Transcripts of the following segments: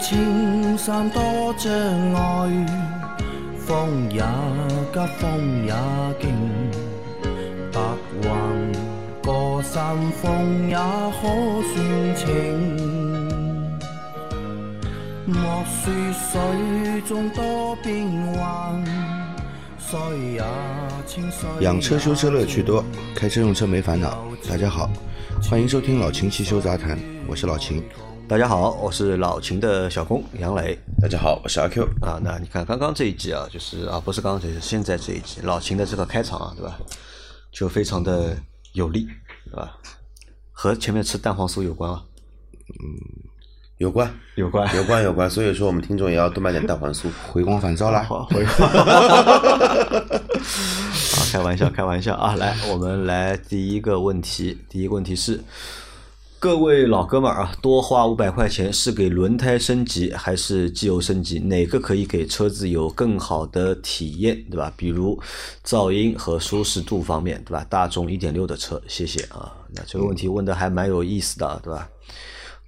青山多障碍，风也急，风也劲，白云过山峰也可算情。莫说水中多变幻，水也清水也养车修车乐趣多，开车用车没烦恼。大家好，欢迎收听老秦汽修杂谈，我是老秦。大家好，我是老秦的小工杨磊大家好，我是阿 Q。啊。那你看刚刚这一集啊，就是啊，不是刚刚这一集，现在这一集，老秦的这个开场啊，对吧？就非常的有力，对吧？和前面吃蛋黄酥有关啊，嗯有关，有关，有关，有关。所以说，我们听众也要多买点蛋黄酥。回光返照啦！好，回啊，开玩笑，开玩笑啊！来，我们来第一个问题，第一个问题是，各位老哥们儿啊，多花五百块钱是给轮胎升级还是机油升级？哪个可以给车子有更好的体验，对吧？比如噪音和舒适度方面，对吧？大众一点六的车，谢谢啊。那这个问题问的还蛮有意思的，对吧？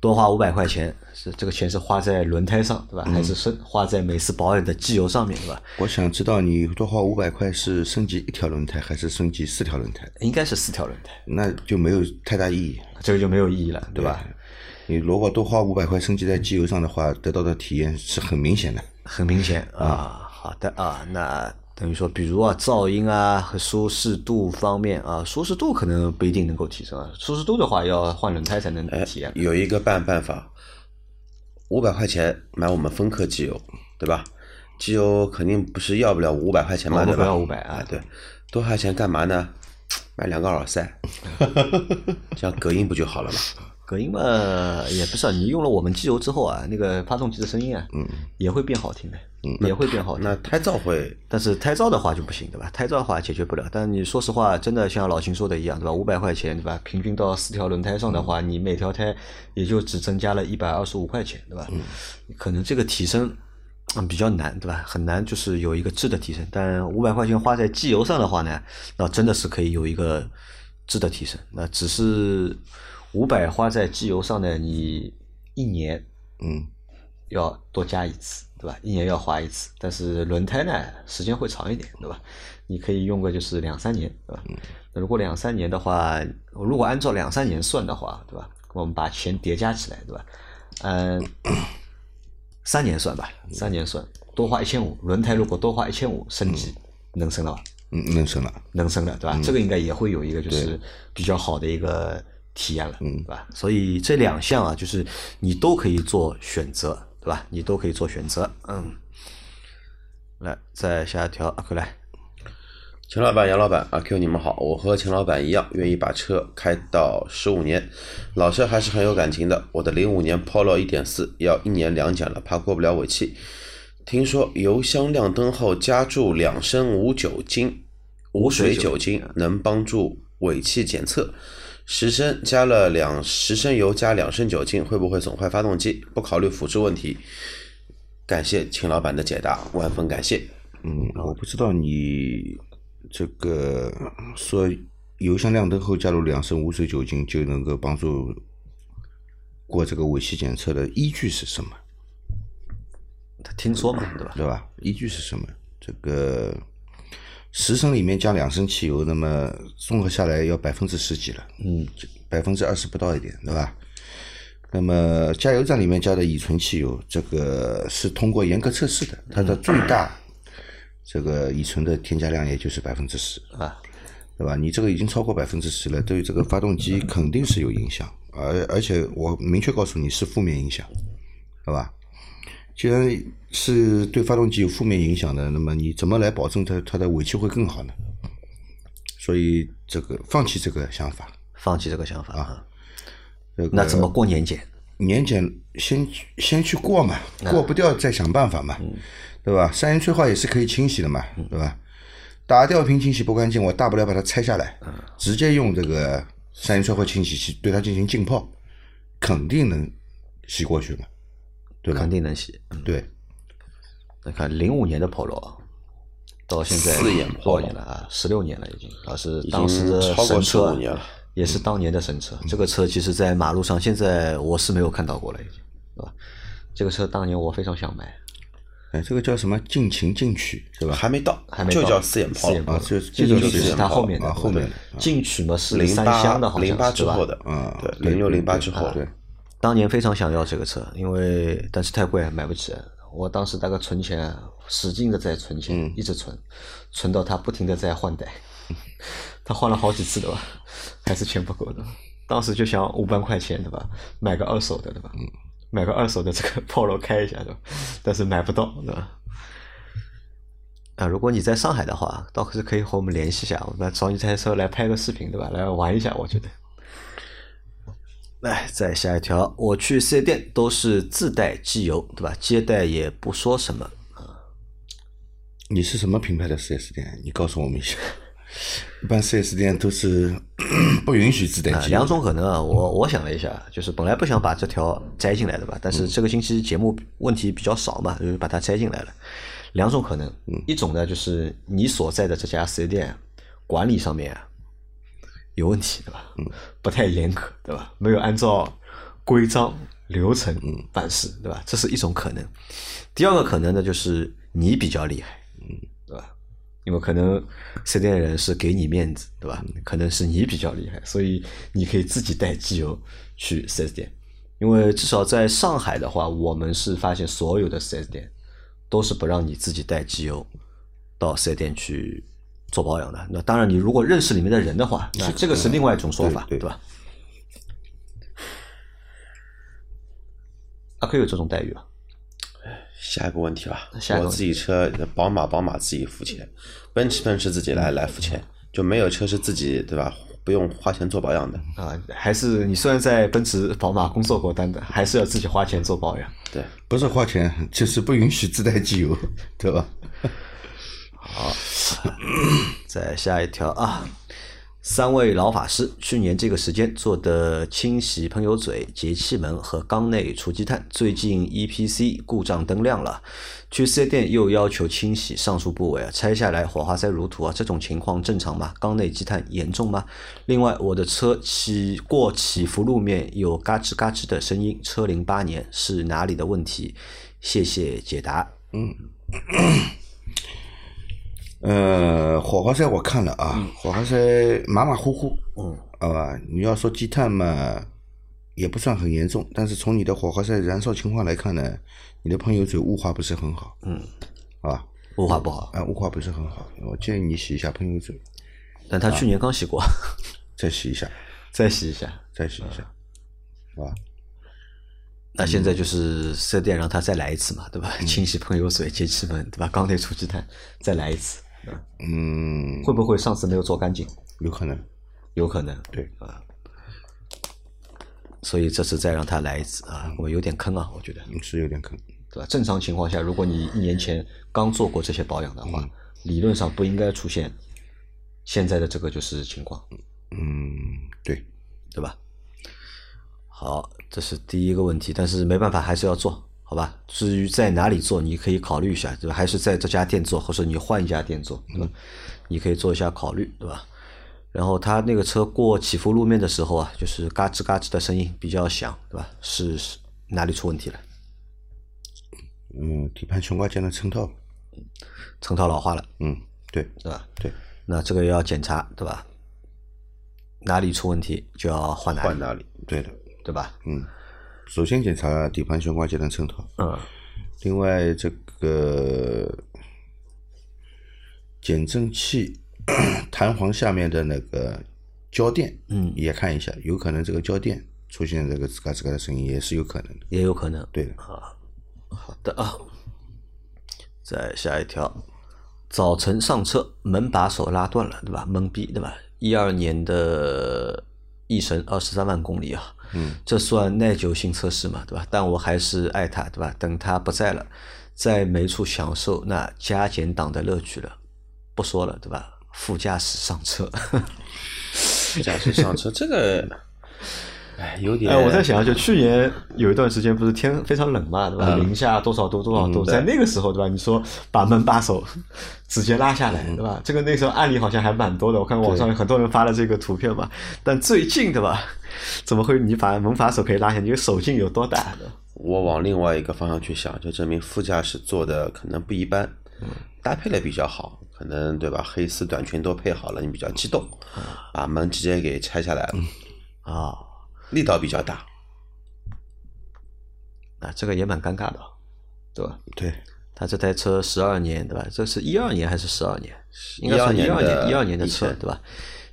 多花五百块钱，是这个钱是花在轮胎上，对吧？还是是花在每次保养的机油上面，对吧？我想知道你多花五百块是升级一条轮胎还是升级四条轮胎？应该是四条轮胎，那就没有太大意义，这个就没有意义了，对吧？你如果多花五百块升级在机油上的话，得到的体验是很明显的。很明显啊。好的啊，那等于说，比如啊，噪音啊和舒适度方面啊，舒适度可能不一定能够提升啊。舒适度的话，要换轮胎才能体验。有一个办办法，五百块钱买我们芬克机油，对吧？机油肯定不是要不了五百块钱嘛，对吧？我们不要500啊对，多花钱干嘛呢？买两个耳塞，这样隔音不就好了吗？隔音嘛，也不是啊，你用了我们机油之后啊，那个发动机的声音啊，嗯，也会变好听的，嗯，也会变好听。那胎噪会但是胎噪的话就不行，对吧？胎噪的话解决不了。但你说实话，真的像老秦说的一样，对吧？五百块钱，对吧？平均到四条轮胎上的话，你每条胎也就只增加了一百二十五块钱，对吧？嗯，可能这个提升嗯比较难，对吧？很难就是有一个质的提升。但五百块钱花在机油上的话呢，那真的是可以有一个质的提升。那只是五百花在机油上呢，你一年嗯，要多加一次，对吧？一年要花一次，但是轮胎呢，时间会长一点，对吧？你可以用个就是两三年，对吧？那如果两三年的话，如果按照两三年算的话，对吧？我们把钱叠加起来，对吧？嗯，三年算吧，三年算，多花一千五，轮胎如果多花一千五升级，能升了吧？嗯，能升了。能升了，对吧？这个应该也会有一个就是比较好的一个体验了，嗯，对吧？所以这两项啊，就是你都可以做选择，对吧？你都可以做选择，嗯。来，再下一条，阿克来，秦老板、杨老板、阿 Q，你们好，我和秦老板一样，愿意把车开到十五年，老车还是很有感情的。我的零五年 Polo 一点四要一年两检了，怕过不了尾气。听说油箱亮灯后加注两升无酒精、无水酒精，能帮助尾气检测。十升加了两十升油加两升酒精，会不会损坏发动机？不考虑腐蚀问题。感谢秦老板的解答，万分感谢。嗯，我不知道你这个说油箱亮灯后加入两升无水酒精就能够帮助过这个尾气检测的依据是什么，他听说嘛，对吧？对吧？依据是什么？这个十升里面加两升汽油，那么综合下来要百分之十几了，嗯，百分之二十不到一点，对吧？那么加油站里面加的乙醇汽油，这个是通过严格测试的，它的最大这个乙醇的添加量也就是百分之十啊，对吧？你这个已经超过百分之十了，对于这个发动机肯定是有影响，而而且我明确告诉你是负面影响，对吧？既然是对发动机有负面影响的，那么你怎么来保证它它的尾气会更好呢？所以这个放弃这个想法，放弃这个想法啊。这个那怎么过年检？年检先先去过嘛，过不掉再想办法嘛，对吧？三元催化也是可以清洗的嘛，对吧？打吊瓶清洗不干净，我大不了把它拆下来，直接用这个三元催化清洗器对它进行浸泡，肯定能洗过去嘛，对吧？肯定能洗。嗯对，那看零五年的 Polo 啊，到现在四眼多少年了啊？十六年了已经，老是当时的超过神车15年了也是当年的神车。这个车其实在马路上现在我是没有看到过了，已经，对吧？这个车当年我非常想买，哎，这个叫什么进情进取是吧？还没到，还没到就叫四眼炮四眼啊，就就是它四眼炮后面的啊，后面的啊进取嘛是零八厢的，好像零八之后的，嗯对，零六零八对之后，对，当年非常想要这个车，因为但是太贵，买不起。我当时大概存钱，使劲的在存钱，嗯一直存，存到他不停的在换代，他换了好几次的吧？还是钱不够的。当时就想五万块钱对吧，买个二手的对吧？买个二手的这个 Polo 开一下对吧？但是买不到对吧？啊，如果你在上海的话，倒是可以和我们联系一下，我们找你这台车来拍个视频对吧？来玩一下，我觉得。来，再下一条，我去四 S 店都是自带机油，对吧？接待也不说什么。你是什么品牌的四 S 店？你告诉我们一下。一般四 S 店都是 不允许自带啊，机油两种可能啊，我我想了一下，就是本来不想把这条摘进来的吧，但是这个星期节目问题比较少嘛，就是把它摘进来了。两种可能，一种呢就是你所在的这家四 S 店管理上面啊有问题，对吧？不太严格，对吧？没有按照规章流程办事，对吧？这是一种可能。第二个可能呢，就是你比较厉害？因为可能四 S 店人是给你面子，对吧？可能是你比较厉害，所以你可以自己带机油去四 S 店。因为至少在上海的话，我们是发现所有的四 S 店都是不让你自己带机油到四 S 店去做保养的。那当然，你如果认识里面的人的话，那这个是另外一种说法，对对吧？啊，可以有这种待遇啊？下一个问题吧，下一个问题。我自己车，宝马宝马自己付钱，奔驰奔驰自己来来付钱，就没有车是自己对吧？不用花钱做保养的，啊，还是你虽然在奔驰、宝马工作过，但还是要自己花钱做保养。对，不是花钱，就是不允许自带机油，对吧？好。再下一条啊，三位老法师去年这个时间做的清洗喷油嘴、节气门和缸内除积碳，最近 EPC 故障灯亮了，去四 S 店又要求清洗上述部位啊，拆下来火花塞如土啊，这种情况正常吗？缸内积碳严重吗？另外，我的车起过起伏路面有嘎吱嘎吱的声音，车龄八年，是哪里的问题？谢谢解答。嗯呃，火花塞我看了啊，火花塞马马虎虎，嗯，好吧，你要说积碳嘛，也不算很严重，但是从你的火花塞燃烧情况来看呢，你的喷油嘴雾化不是很好，嗯，好吧，雾化不好，啊，雾化不是很好，我建议你洗一下喷油嘴，但他去年刚洗过，再洗一下，再洗一下。再洗一下，好吧？那现在就是四 S 店让他再来一次嘛，对吧？清洗喷油嘴、节气门，对吧？缸内除积碳，再来一次，嗯，会不会上次没有做干净？有可能，有可能，对。啊。所以这次再让他来一次啊，我有点坑啊，我觉得，是有点坑，对吧？正常情况下，如果你一年前刚做过这些保养的话，理论上不应该出现现在的这个就是情况，嗯，对，对吧？好，这是第一个问题，但是没办法，还是要做，好吧？至于在哪里做，你可以考虑一下，对吧？还是在这家店做，或者你换一家店做，对吧？你可以做一下考虑，对吧？然后他那个车过起伏路面的时候啊，就是嘎吱嘎吱的声音比较响，对吧？是是哪里出问题了？嗯，底盘悬挂件的衬套，衬套老化了，嗯，对，对吧？对，那这个要检查，对吧？哪里出问题就要换哪里，换哪里？对的，对吧？嗯，首先检查底盘悬挂件的衬套，嗯，另外这个减震器 弹簧下面的那个胶垫，嗯也看一下，有可能这个胶垫出现这个吱嘎吱嘎的声音，也是有可能的。也有可能。对的，好的啊，再下一条，早晨上车门把手拉断了，对吧？懵逼，对吧？一二年的翼神二十三万公里啊，嗯，这算耐久性测试嘛，对吧？但我还是爱它，对吧？等它不在了，再没处享受那加减档的乐趣了。不说了，对吧？副驾驶上车，副驾驶上车这个，哎，有点。哎，我在想，就去年有一段时间不是天非常冷嘛，对吧？嗯零下多少度多少度，嗯在那个时候，对吧？你说把门把手 直接拉下来，对吧？这个那时候案例好像还蛮多的，我看网上有很多人发了这个图片嘛。但最近，对吧？怎么会你把门把手可以拉下？你的手劲有多大的？我往另外一个方向去想，就证明副驾驶坐的可能不一般，搭配的比较好，可能对吧？黑丝短裙都配好了，你比较激动，把门直接给拆下来了，啊，力道比较大。啊，这个也蛮尴尬的，对吧？对，他这台车十二年，对吧？这是一二年还是十二年？应该算一二年，一二年的车，对吧？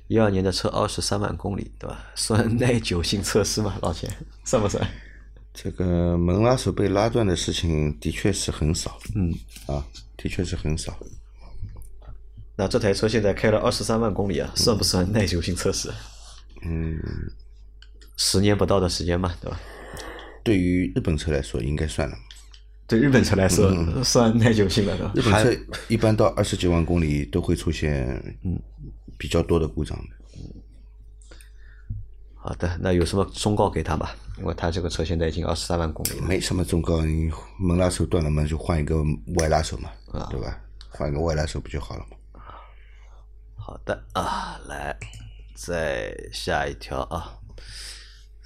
一二年的车二十三万公里，对吧？算耐久性测试吗？老钱算不算？这个门拉手被拉断的事情的确是很少，嗯，啊，的确是很少。那这台车现在开了二十三万公里啊，算不算耐久性测试？嗯，十年不到的时间嘛，对吧？对于日本车来说，应该算了。对日本车来说，算耐久性了，对吧？日本车一般到二十几万公里都会出现嗯比较多的故障的。好的，那有什么忠告给他吧？因为他这个车现在已经二十三万公里了。没什么忠告，你门拉手断了嘛，就换一个外拉手嘛，对吧？换一个外拉手不就好了嘛？好的啊，来，再下一条啊。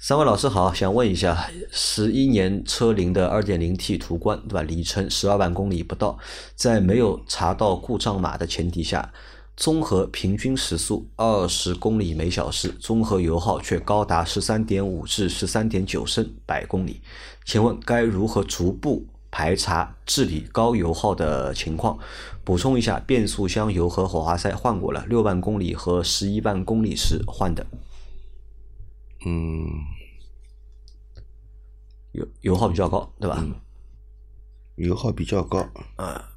三位老师好，想问一下，十一年车龄的二点零 T 途观，对吧？里程十二万公里不到，在没有查到故障码的前提下，综合平均时速二十公里每小时，综合油耗却高达十三点五至十三点九升百公里，请问该如何逐步排查治理高油耗的情况？补充一下，变速箱油和火花塞换过了，六万公里和十一万公里时换的，嗯，油油耗比较高，对吧？油耗比较高。啊，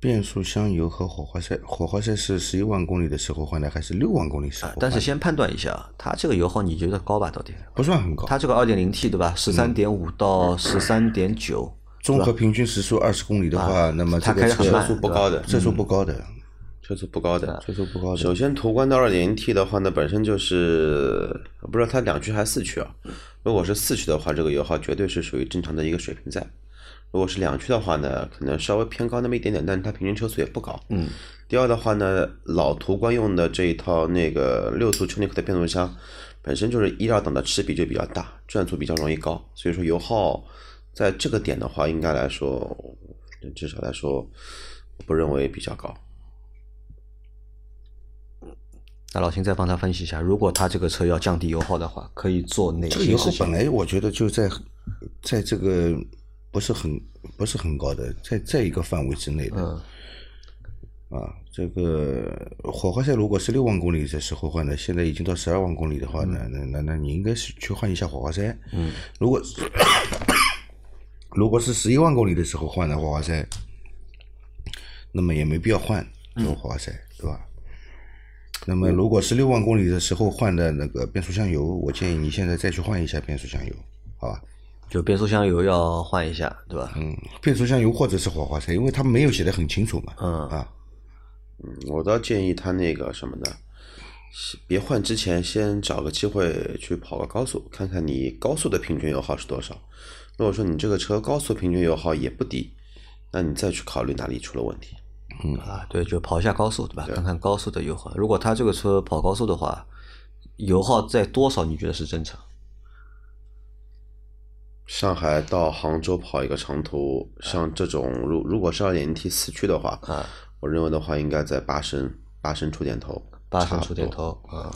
变速箱油和火花塞，火花塞是十一万公里的时候换的，还是六万公里时？但是先判断一下，它这个油耗你觉得高吧？到底？不算很高，它这个二点零 T 对吧？十三点五到十三点九，综合平均时速二十公里的话，那么它这个车开车速不高的，车速不高的，车速不高的。车速不高的。首先，途观的二点零 T 的话呢，本身就是不知道它两驱还是四驱啊。如果是四驱的话，这个油耗绝对是属于正常的一个水平在。如果是两驱的话呢，可能稍微偏高那么一点点，但是它平均车速也不高。嗯。第二的话呢，老途观用的这一套那个六速丘尼克的变速箱，本身就是一二档的齿比就比较大，转速比较容易高，所以说油耗在这个点的话，应该来说，至少来说，我不认为比较高。那老秦再帮他分析一下，如果他这个车要降低油耗的话，可以做哪些这个油耗本？来我觉得就在在这个不是很不是很高的，在在一个范围之内的。嗯啊，这个火花塞如果是六万公里的时候换的，现在已经到十二万公里的话呢，那那那你应该是去换一下火花塞。嗯，如果是如果是十一万公里的时候换的火花塞，那么也没必要换这种火花塞，对吧？那么如果是六万公里的时候换的那个变速箱油，我建议你现在再去换一下变速箱油，好吧？就变速箱油要换一下，对吧？嗯，变速箱油或者是火花塞，因为它没有写的很清楚嘛。嗯啊，嗯我倒建议他那个什么呢？别换之前，先找个机会去跑个高速，看看你高速的平均油耗是多少。如果说你这个车高速平均油耗也不低，那你再去考虑哪里出了问题。啊，对，就跑一下高速，对吧？看看高速的油耗。如果他这个车跑高速的话，油耗在多少？你觉得是正常？上海到杭州跑一个长途，像这种如如果是二点零 T 四驱的话，啊，我认为的话应该在八升八升出点头，八升出点。头啊。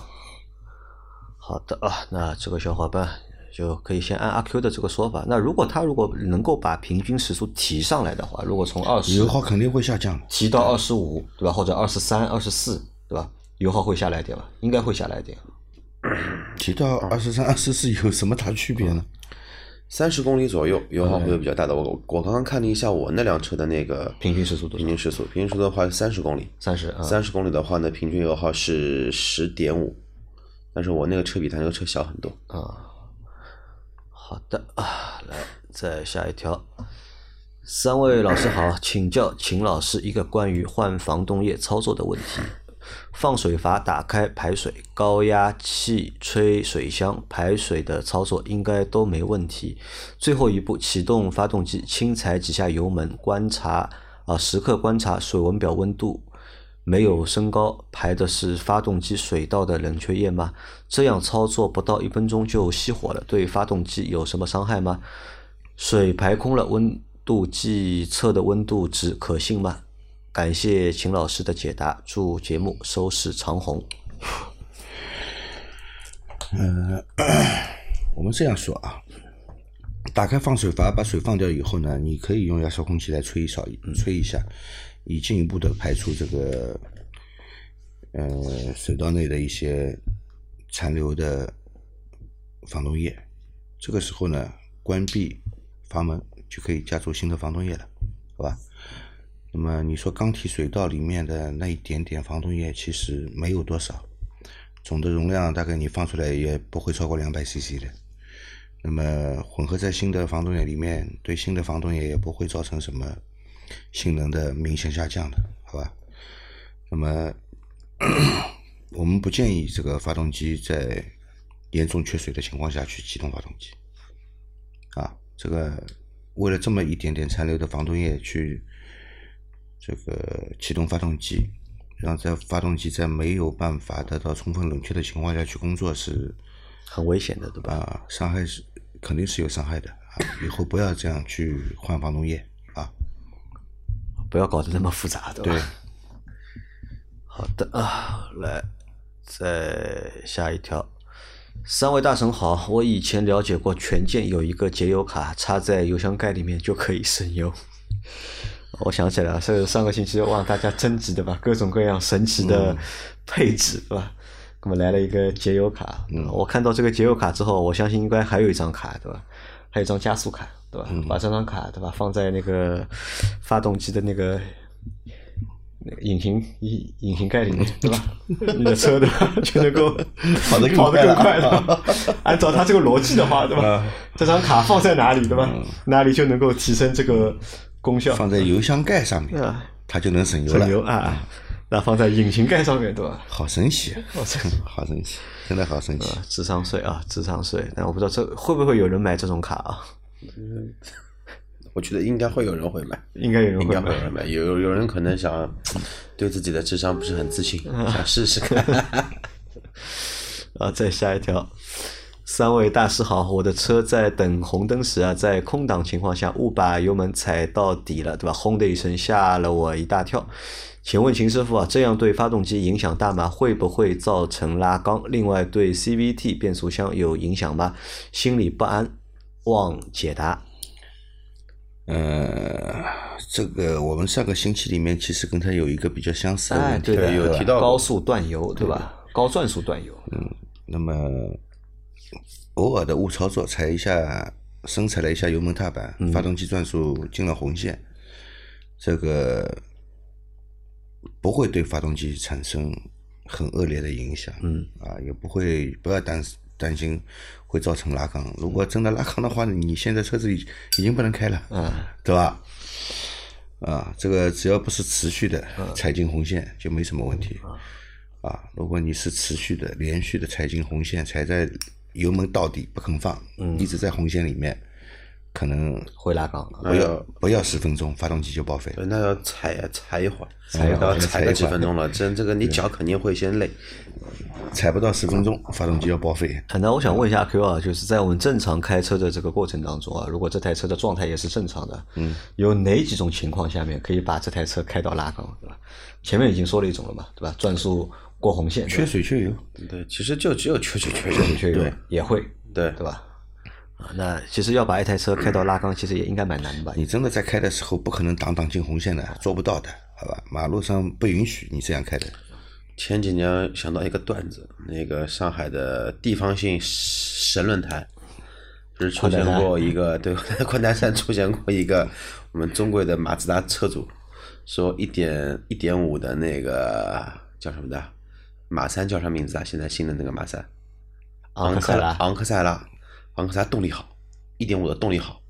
好的啊，那这个小伙伴就可以先按阿 Q 的这个说法。那如果他如果能够把平均时速提上来的话，如果从二十油耗肯定会下降。提到二十五，对吧？或者二十三、二十四，对吧？油耗会下来一点吧？应该会下来一点。提到二十三、二十四 有什么大区别呢？三十公里左右油耗会有比较大的。我我刚刚看了一下我那辆车的那个平均时速平均时速，平均时速的话是三十公里，三十啊，三十公里的话呢，平均油耗是十点五，但是我那个车比他那个车小很多。啊，好的啊，来再下一条。三位老师好，请教秦老师一个关于换防冻液操作的问题。放水阀打开排水，高压气吹水箱排水的操作应该都没问题。最后一步，启动发动机，轻踩几下油门，观察啊，时刻观察水温表温度没有升高，排的是发动机水道的冷却液吗？这样操作不到一分钟就熄火了，对发动机有什么伤害吗？水排空了，温度计测的温度值可信吗？感谢秦老师的解答，祝节目收视长虹。嗯 我们这样说啊，打开放水阀，把水放掉以后呢，你可以用压缩空气来吹一扫，吹一下，以进一步的排出这个呃水道内的一些残留的防冻液。这个时候呢，关闭阀门就可以加注新的防冻液了，好吧？那么你说缸体水道里面的那一点点防冻液其实没有多少，总的容量大概你放出来也不会超过两百 CC 的。那么混合在新的防冻液里面，对新的防冻液也不会造成什么性能的明显下降的，好吧？那么我们不建议这个发动机在严重缺水的情况下去启动发动机。啊，这个为了这么一点点残留的防冻液去这个启动发动机，让在发动机在没有办法得到充分冷却的情况下去工作是很危险的，对吧？啊，伤害是肯定是有伤害的啊！以后不要这样去换防冻液啊。不要搞得那么复杂，对吧？对，好的啊，来，再下一条。三位大神好，我以前了解过权健有一个节油卡，插在油箱盖里面就可以省油。我想起来了，是上个星期望大家征集的吧，各种各样神奇的配置，对吧？那么来了一个节油卡，嗯，我看到这个节油卡之后，我相信应该还有一张卡，对吧？还有一张加速卡，对吧？把这张卡，对吧？放在那个发动机的那个那个引擎引引擎盖里面，对吧？你的车对吧，就能够跑得更跑得更快快了了。按照他这个逻辑的话，对吧？这张卡放在哪里，对吧？哪里就能够提升这个功效。放在油箱盖上面啊，它就能省油省了。油啊，那放在引擎盖上面，对吧？好神奇，好神，好神奇，真的好神奇。啊，智商税啊，智商税。但我不知道这会不会有人买这种卡啊？我觉得应该会有人会买，应该有人应会买该会有人买。有有有人可能想对自己的智商不是很自信，想试试看。啊，再下一条。三位大师好，我的车在等红灯时啊，在空档情况下误把油门踩到底了，对吧？轰的一声，吓了我一大跳。请问秦师傅啊，这样对发动机影响大吗？会不会造成拉缸？另外，对 CVT 变速箱有影响吗？心里不安，望解答。呃，这个我们上个星期里面其实跟它有一个比较相似的哎，问题，对的，有提到高速断油，对吧？高转速断油，嗯那么偶尔的误操作，踩一下深踩了一下油门踏板，发动机转速进了红线，这个不会对发动机产生很恶劣的影响，嗯。啊，也不会不要担担心会造成拉缸。如果真的拉缸的话，你现在车子已已经不能开了，嗯，对吧？啊，这个只要不是持续的踩进红线，就没什么问题。啊，如果你是持续的、连续的踩进红线，踩在油门到底不肯放，一直在红线里面，可能会拉缸。不要不要十分钟，发动机就报废。对那要踩呀踩一会儿，踩一会儿要踩个几分钟了，这这个你脚肯定会先累。踩不到十分钟，发动机要报废。啊那我想问一下 Q 啊，就是在我们正常开车的这个过程当中啊，如果这台车的状态也是正常的，嗯，有哪几种情况下面可以把这台车开到拉缸，对吧？前面已经说了一种了嘛，对吧？转速过红线，缺水缺油，对，其实就只有缺水缺油。水缺油对也会，对对吧？啊，那其实要把一台车开到拉缸，其实也应该蛮难的吧？你真的在开的时候不可能挡挡进红线的，做不到的，好吧？马路上不允许你这样开的。前几年想到一个段子，那个上海的地方性神论坛，就是出现过一个对 昆台山出现过一个我们中国的马自达车主说一点一点五的那个叫什么的马三叫啥名字啊？现在新的那个马三，昂克赛拉昂克赛拉，昂克赛拉动力好，一点五的动力好。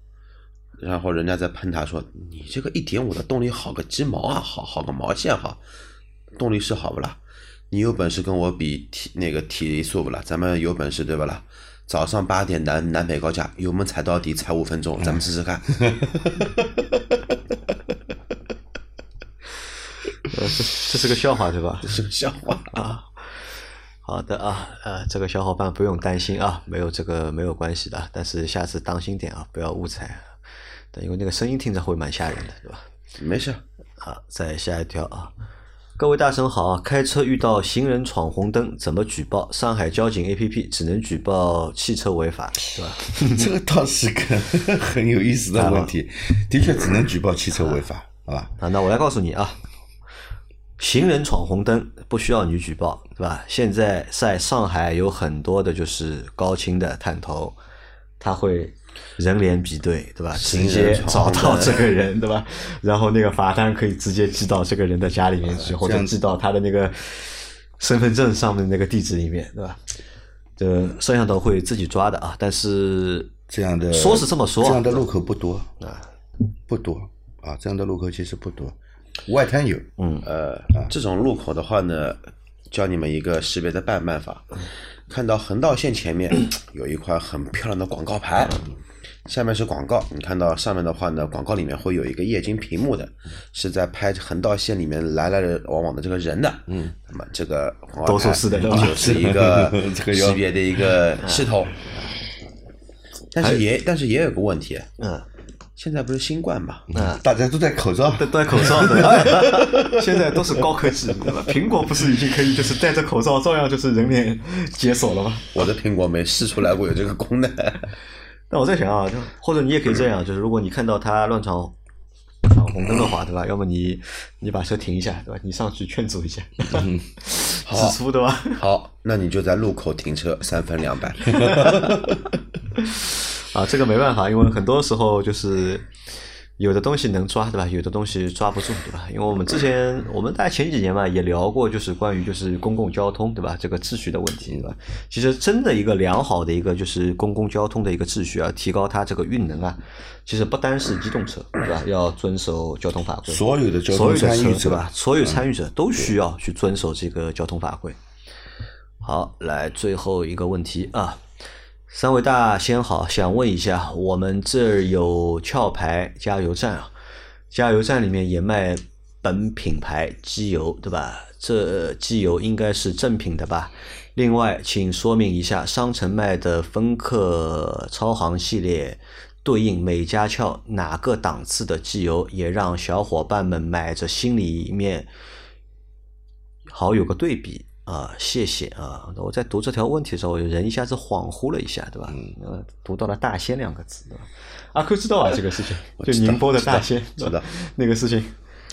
然后人家在喷他说：“你这个一点五的动力好个鸡毛啊，好好个毛线哈，动力是好不啦？你有本事跟我比体那个提速不啦？咱们有本事对不啦？早上八点南南北高架，油门踩到底，踩五分钟，咱们试试看。这是个笑话对吧？这是个笑话。啊，好的啊，呃，这个小伙伴不用担心啊，没有这个没有关系的，但是下次当心点啊，不要误踩，对，因为那个声音听着会蛮吓人的，对吧？没事，好，再下一条啊。各位大神好啊！开车遇到行人闯红灯怎么举报？上海交警 APP 只能举报汽车违法，对吧？这个倒是个很有意思的问题，的确只能举报汽车违法，好吧？啊，那我来告诉你啊，行人闯红灯不需要你举报，对吧？现在在上海有很多的就是高清的探头，他会人脸比对，对吧？直接找到这个人，对吧？然后那个罚单可以直接寄到这个人的家里面去，或者寄到他的那个身份证上面那个地址里面，对吧？这摄像头会自己抓的啊，但是这样的说是这么说啊这样的路口不多啊，不多啊，这样的路口其实不多，外滩有，嗯。呃，这种路口的话呢，教你们一个识别的办办法。看到横道线前面有一块很漂亮的广告牌，下面是广告。你看到上面的话呢，广告里面会有一个液晶屏幕的，是在拍横道线里面来来往往的这个人的。嗯，那么这个广告牌就是一个 识别的一个系统。但是也但是也有个问题，嗯现在不是新冠嘛？嗯。大家都戴口罩，戴戴口罩的，现在都是高科技，对吧？苹果不是已经可以就是戴着口罩照样就是人脸解锁了吗？我的苹果没试出来过有这个功能。那我在想啊，就或者你也可以这样，就是如果你看到他乱闯闯红灯的话，对吧？要么你你把车停一下，对吧？你上去劝阻一下，指出对吧？好，那你就在路口停车，三分两百。啊，这个没办法，因为很多时候就是有的东西能抓，对吧？有的东西抓不住，对吧？因为我们之前，我们大概前几年嘛，也聊过，就是关于就是公共交通，对吧？这个秩序的问题，对吧？其实真的一个良好的一个就是公共交通的一个秩序啊，提高它这个运能啊，其实不单是机动车，对吧？要遵守交通法规，所有的交通所有参与者对吧？所有参与者都需要去遵守这个交通法规。好，来最后一个问题啊，三位大仙好，想问一下，我们这儿有壳牌加油站啊，加油站里面也卖本品牌机油，对吧？这机油应该是正品的吧？另外，请说明一下商城卖的芬克超航系列对应美加壳哪个档次的机油，也让小伙伴们买着心里面好有个对比啊，谢谢啊！我在读这条问题的时候，人一下子恍惚了一下，对吧？呃，读到了“大仙”两个字，对吧？阿 Q 知道啊，这个事情，就宁波的大仙，知道那个事情，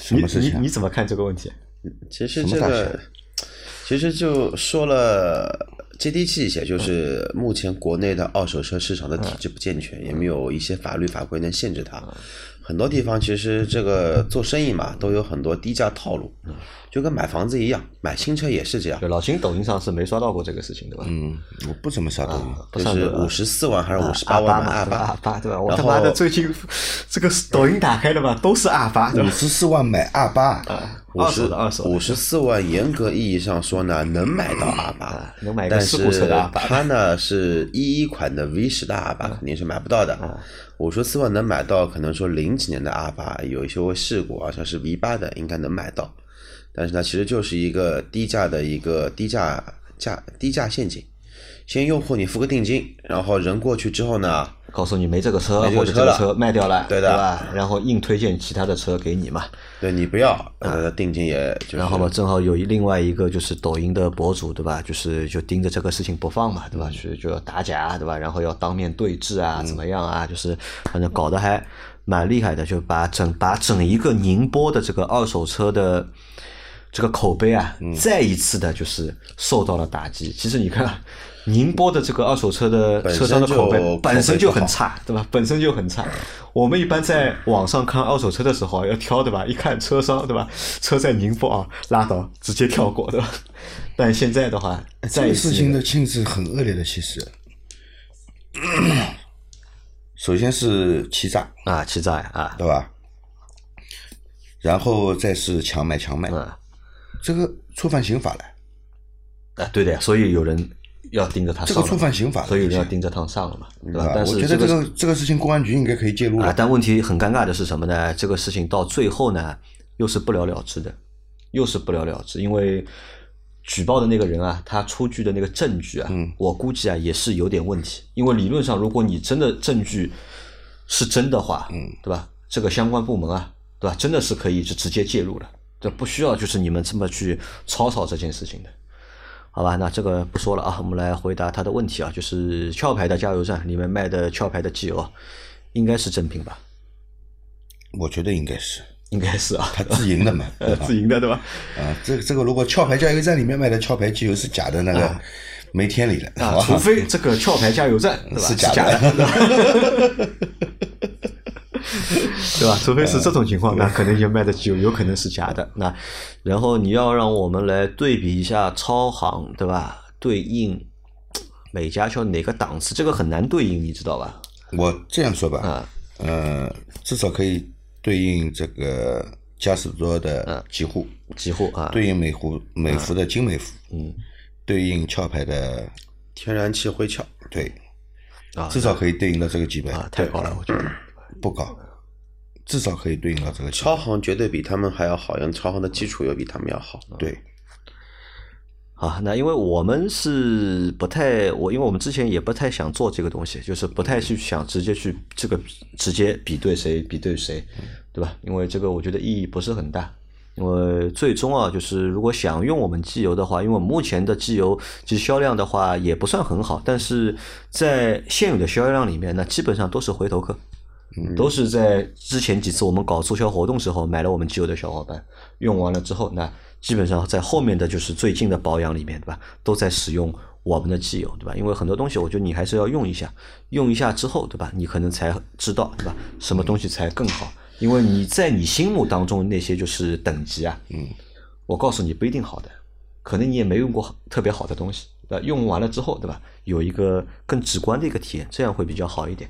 什么事情啊你你你怎么看这个问题？其实这个，其实就说了接地气一些，就是目前国内的二手车市场的体制不健全，也没有一些法律法规能限制它。很多地方其实这个做生意嘛，都有很多低价套路，就跟买房子一样，买新车也是这样就。老秦抖音上是没刷到过这个事情，对吧？嗯，我不怎么刷抖音，就是五十四万还是五十八万买嘛，阿对吧？阿八，对吧？我他妈的最近 这个抖音打开的吧，都是二八？五十四万买二八，二手的二手的。五十四万，严格意义上说呢，能买到阿八啊，能买个但事故车是的阿八它呢是一一款的 V 十的阿八，肯定是买不到的。五十四万能买到，可能说零几年的阿八有一些会事故啊，像是 V 八的应该能买到，但是呢，其实就是一个低价的一个低价价低价陷阱，先诱惑你付个定金，然后人过去之后呢，告诉你没这个车，这个或者这个车卖掉了，对的吧？然后硬推荐其他的车给你嘛。对你不要，呃，定金也就是然后嘛，正好有一另外一个就是抖音的博主，对吧？就是就盯着这个事情不放嘛，对吧？去就要打假，对吧？然后要当面对质啊，怎么样啊？就是反正搞得还蛮厉害的，就把整把整一个宁波的这个二手车的这个口碑啊，再一次的就是受到了打击。其实你看。宁波的这个二手车的车商的口碑本身就很差，对吧？本身就很差。我们一般在网上看二手车的时候啊要挑，对吧？一看车商，对吧？车在宁波啊，拉倒，直接跳过，对吧？但现在的话，这个事情的性质很恶劣的，其实。首先是欺诈，啊，欺诈啊，对吧？然后再是强买强卖，嗯，这个触犯刑法了，啊，对的呀，所以有人要盯着他上了，这个触犯刑法的所以有人要盯着他上了嘛，对吧？但是我觉得这个个这个事情公安局应该可以介入啊，但问题很尴尬的是什么呢？这个事情到最后呢，又是不了了之的，又是不了了之，因为举报的那个人啊，他出具的那个证据啊，嗯我估计啊也是有点问题。因为理论上，如果你真的证据是真的话，嗯，对吧？这个相关部门啊，对吧？真的是可以就直接介入的，这不需要就是你们这么去吵吵这件事情的。好吧，那这个不说了啊，我们来回答他的问题啊，就是壳牌的加油站里面卖的壳牌的机油啊，应该是正品吧？我觉得应该是应该是啊，他自营的嘛，呃，自营的对吧？啊，这个这个如果壳牌加油站里面卖的壳牌机油是假的，那个没天理了，啊？除非这个壳牌加油站？是是假的的，对吧？除非是这种情况，那可能就卖的有有可能是假的。那然后你要让我们来对比一下超行，对吧？对应每家车哪个档次，这个很难对应，你知道吧？我这样说吧啊，呃，至少可以对应这个嘉实多的极护，几户啊，对应美孚美孚的精美孚，嗯。对应壳牌的天然气灰壳，对，啊至少可以对应到这个级别，啊，太高了，我觉得。不高，至少可以对应到这个。超行绝对比他们还要好，因为超行的基础又比他们要好。对，啊，那因为我们是不太，我因为我们之前也不太想做这个东西，就是不太去想直接去这个直接比对谁比对谁，对吧？因为这个我觉得意义不是很大。因为最终啊，就是如果想用我们机油的话，因为我们目前的机油其实销量的话也不算很好，但是在现有的销量里面那，基本上都是回头客。都是在之前几次我们搞促销活动时候买了我们机油的小伙伴，用完了之后，那基本上在后面的就是最近的保养里面，对吧？都在使用我们的机油，对吧？因为很多东西，我觉得你还是要用一下，用一下之后，对吧？你可能才知道，对吧？什么东西才更好？因为你在你心目当中那些就是等级啊，嗯，我告诉你不一定好的，可能你也没用过特别好的东西，对吧？用完了之后，对吧？有一个更直观的一个体验，这样会比较好一点。